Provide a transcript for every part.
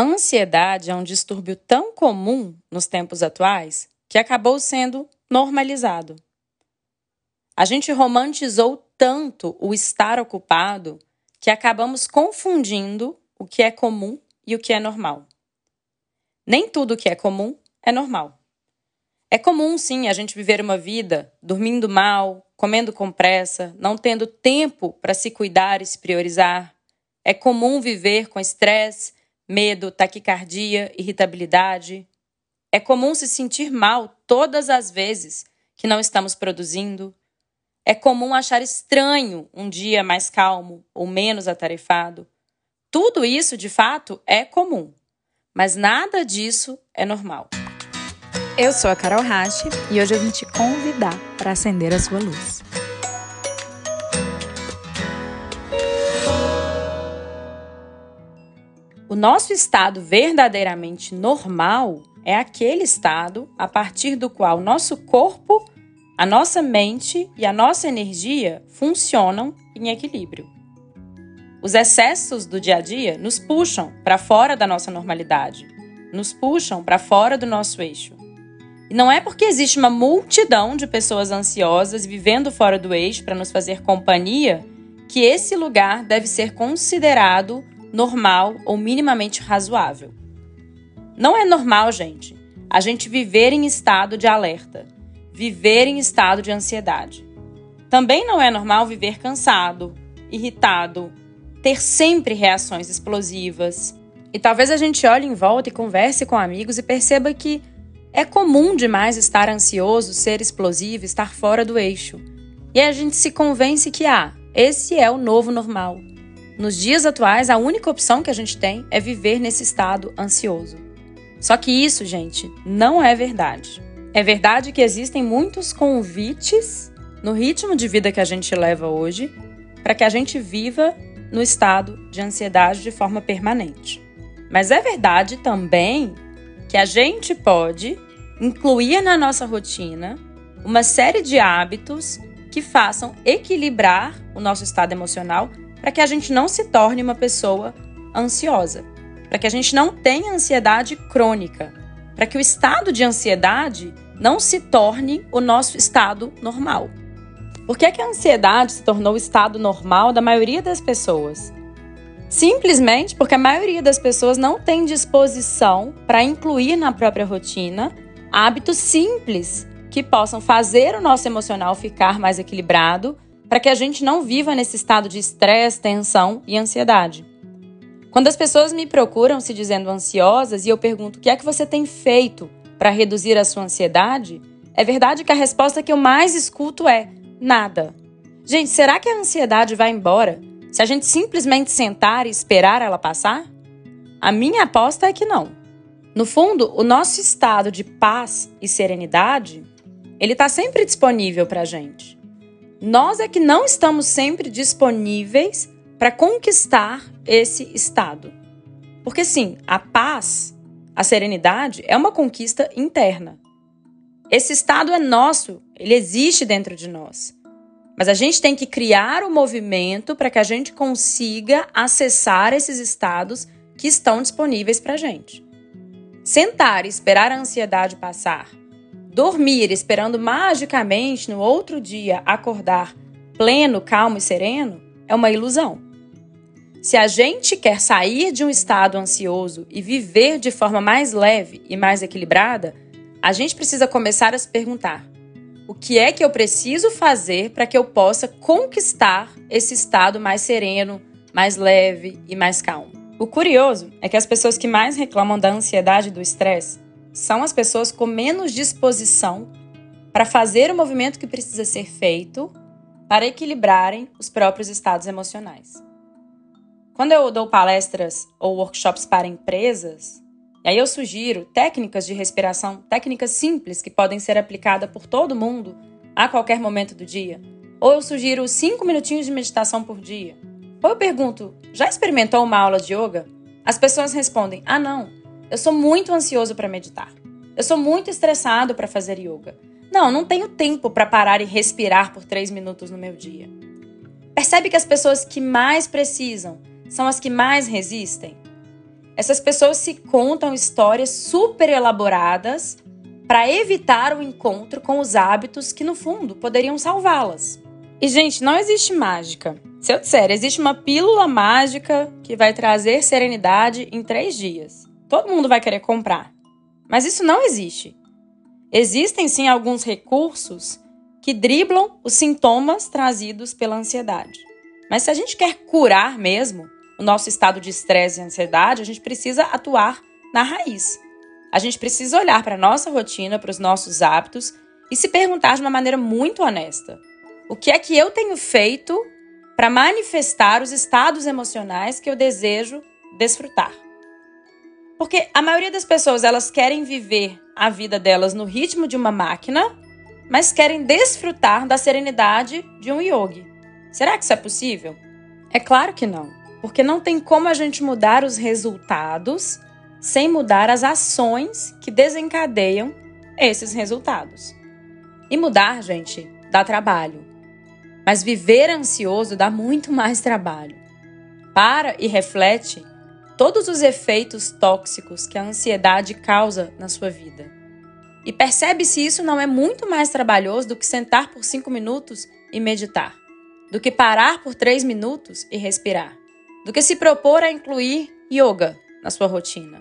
A ansiedade é um distúrbio tão comum nos tempos atuais que acabou sendo normalizado. A gente romantizou tanto o estar ocupado que acabamos confundindo o que é comum e o que é normal. Nem tudo que é comum é normal. É comum, sim, a gente viver uma vida dormindo mal, comendo com pressa, não tendo tempo para se cuidar e se priorizar. É comum viver com estresse, medo, taquicardia, irritabilidade. É comum se sentir mal todas as vezes que não estamos produzindo. É comum achar estranho um dia mais calmo ou menos atarefado. Tudo isso, de fato, é comum, mas nada disso é normal. Eu sou a Carol Rache e hoje eu vim te convidar para acender a sua luz. O nosso estado verdadeiramente normal é aquele estado a partir do qual nosso corpo, a nossa mente e a nossa energia funcionam em equilíbrio. Os excessos do dia a dia nos puxam para fora da nossa normalidade, nos puxam para fora do nosso eixo. E não é porque existe uma multidão de pessoas ansiosas vivendo fora do eixo para nos fazer companhia que esse lugar deve ser considerado normal ou minimamente razoável. Não é normal, gente, a gente viver em estado de alerta, viver em estado de ansiedade. Também não é normal viver cansado, irritado, ter sempre reações explosivas. E talvez a gente olhe em volta e converse com amigos e perceba que é comum demais estar ansioso, ser explosivo, estar fora do eixo. E a gente se convence que, ah, esse é o novo normal. Nos dias atuais, a única opção que a gente tem é viver nesse estado ansioso. Só que isso, gente, não é verdade. É verdade que existem muitos convites no ritmo de vida que a gente leva hoje para que a gente viva no estado de ansiedade de forma permanente. Mas é verdade também que a gente pode incluir na nossa rotina uma série de hábitos que façam equilibrar o nosso estado emocional para que a gente não se torne uma pessoa ansiosa, para que a gente não tenha ansiedade crônica, para que o estado de ansiedade não se torne o nosso estado normal. Por que, é que a ansiedade se tornou o estado normal da maioria das pessoas? Simplesmente porque a maioria das pessoas não tem disposição para incluir na própria rotina hábitos simples que possam fazer o nosso emocional ficar mais equilibrado, para que a gente não viva nesse estado de estresse, tensão e ansiedade. Quando as pessoas me procuram se dizendo ansiosas e eu pergunto o que é que você tem feito para reduzir a sua ansiedade, é verdade que a resposta que eu mais escuto é nada. Gente, será que a ansiedade vai embora se a gente simplesmente sentar e esperar ela passar? A minha aposta é que não. No fundo, o nosso estado de paz e serenidade, ele está sempre disponível para a gente. Nós é que não estamos sempre disponíveis para conquistar esse estado. Porque sim, a paz, a serenidade é uma conquista interna. Esse estado é nosso, ele existe dentro de nós. Mas a gente tem que criar o um movimento para que a gente consiga acessar esses estados que estão disponíveis para a gente. Sentar e esperar a ansiedade passar, dormir esperando magicamente no outro dia acordar pleno, calmo e sereno é uma ilusão. Se a gente quer sair de um estado ansioso e viver de forma mais leve e mais equilibrada, a gente precisa começar a se perguntar: o que é que eu preciso fazer para que eu possa conquistar esse estado mais sereno, mais leve e mais calmo. O curioso é que as pessoas que mais reclamam da ansiedade e do estresse são as pessoas com menos disposição para fazer o movimento que precisa ser feito para equilibrarem os próprios estados emocionais. Quando eu dou palestras ou workshops para empresas, aí eu sugiro técnicas de respiração, técnicas simples que podem ser aplicadas por todo mundo a qualquer momento do dia. Ou eu sugiro cinco minutinhos de meditação por dia. Ou eu pergunto: já experimentou uma aula de yoga? As pessoas respondem: ah, não, eu sou muito ansioso para meditar. Eu sou muito estressado para fazer yoga. Não, não tenho tempo para parar e respirar por três minutos no meu dia. Percebe que as pessoas que mais precisam são as que mais resistem? essas pessoas se contam histórias super elaboradas para evitar o encontro com os hábitos que, no fundo, poderiam salvá-las. E, gente, não existe mágica. Se eu disser, existe uma pílula mágica que vai trazer serenidade em três dias. Todo mundo vai querer comprar. Mas isso não existe. Existem sim alguns recursos que driblam os sintomas trazidos pela ansiedade. Mas se a gente quer curar mesmo o nosso estado de estresse e ansiedade, a gente precisa atuar na raiz. A gente precisa olhar para a nossa rotina, para os nossos hábitos e se perguntar de uma maneira muito honesta: o que é que eu tenho feito para manifestar os estados emocionais que eu desejo desfrutar? Porque a maioria das pessoas elas querem viver a vida delas no ritmo de uma máquina, mas querem desfrutar da serenidade de um yogi. Será que isso é possível? É claro que não, porque não tem como a gente mudar os resultados sem mudar as ações que desencadeiam esses resultados. E mudar, gente, dá trabalho. Mas viver ansioso dá muito mais trabalho. Para e reflete todos os efeitos tóxicos que a ansiedade causa na sua vida. E percebe se isso não é muito mais trabalhoso do que sentar por cinco minutos e meditar, do que parar por três minutos e respirar, do que se propor a incluir yoga na sua rotina.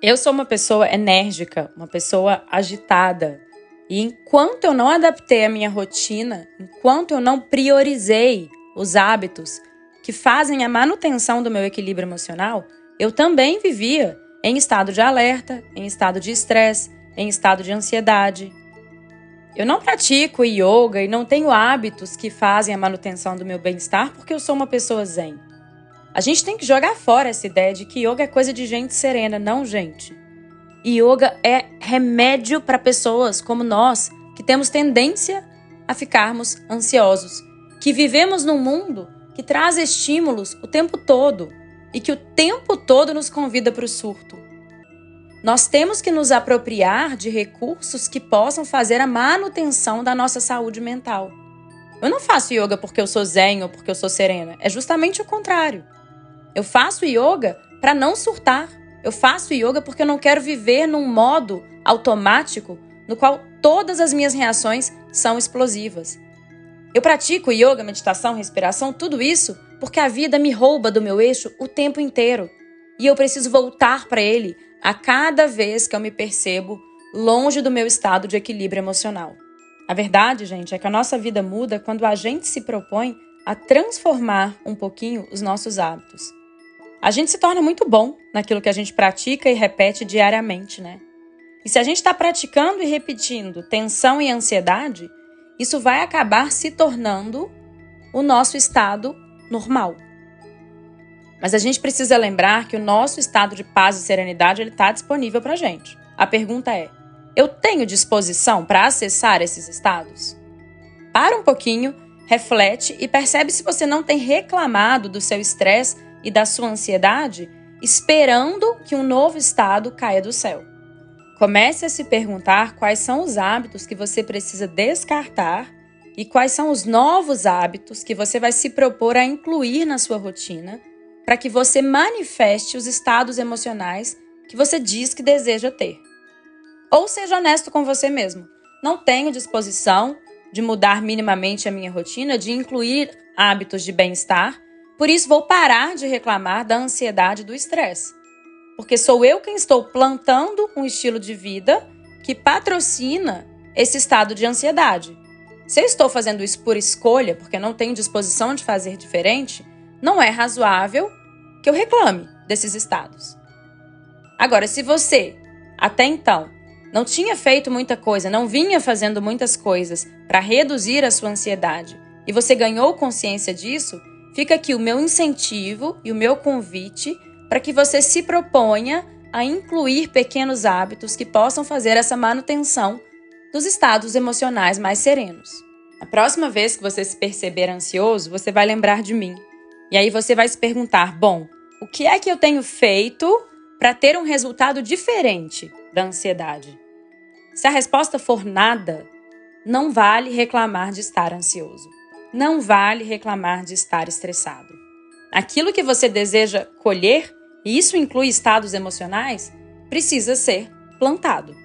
Eu sou uma pessoa enérgica, uma pessoa agitada. E enquanto eu não adaptei a minha rotina, enquanto eu não priorizei os hábitos que fazem a manutenção do meu equilíbrio emocional, eu também vivia em estado de alerta, em estado de estresse, em estado de ansiedade. Eu não pratico yoga e não tenho hábitos que fazem a manutenção do meu bem-estar porque eu sou uma pessoa zen. A gente tem que jogar fora essa ideia de que yoga é coisa de gente serena, não, gente. Yoga é remédio para pessoas como nós, que temos tendência a ficarmos ansiosos, que vivemos num mundo que traz estímulos o tempo todo e que o tempo todo nos convida para o surto. Nós temos que nos apropriar de recursos que possam fazer a manutenção da nossa saúde mental. Eu não faço yoga porque eu sou zen ou porque eu sou serena, é justamente o contrário. Eu faço yoga para não surtar. Eu faço yoga porque eu não quero viver num modo automático no qual todas as minhas reações são explosivas. Eu pratico yoga, meditação, respiração, tudo isso porque a vida me rouba do meu eixo o tempo inteiro e eu preciso voltar para ele a cada vez que eu me percebo longe do meu estado de equilíbrio emocional. A verdade, gente, é que a nossa vida muda quando a gente se propõe a transformar um pouquinho os nossos hábitos a gente se torna muito bom naquilo que a gente pratica e repete diariamente, né? E se a gente está praticando e repetindo tensão e ansiedade, isso vai acabar se tornando o nosso estado normal. Mas a gente precisa lembrar que o nosso estado de paz e serenidade está disponível para gente. A pergunta é: eu tenho disposição para acessar esses estados? Para um pouquinho, reflete e percebe se você não tem reclamado do seu estresse e da sua ansiedade esperando que um novo estado caia do céu. Comece a se perguntar quais são os hábitos que você precisa descartar e quais são os novos hábitos que você vai se propor a incluir na sua rotina para que você manifeste os estados emocionais que você diz que deseja ter. Ou seja honesto com você mesmo. Não tenho disposição de mudar minimamente a minha rotina, de incluir hábitos de bem-estar por isso, vou parar de reclamar da ansiedade e do estresse. Porque sou eu quem estou plantando um estilo de vida que patrocina esse estado de ansiedade. Se eu estou fazendo isso por escolha, porque não tenho disposição de fazer diferente, não é razoável que eu reclame desses estados. Agora, se você, até então, não tinha feito muita coisa, não vinha fazendo muitas coisas para reduzir a sua ansiedade e você ganhou consciência disso, Fica aqui o meu incentivo e o meu convite para que você se proponha a incluir pequenos hábitos que possam fazer essa manutenção dos estados emocionais mais serenos. A próxima vez que você se perceber ansioso, você vai lembrar de mim. E aí você vai se perguntar: bom, o que é que eu tenho feito para ter um resultado diferente da ansiedade? Se a resposta for nada, não vale reclamar de estar ansioso não vale reclamar de estar estressado. Aquilo que você deseja colher e isso inclui estados emocionais, precisa ser plantado.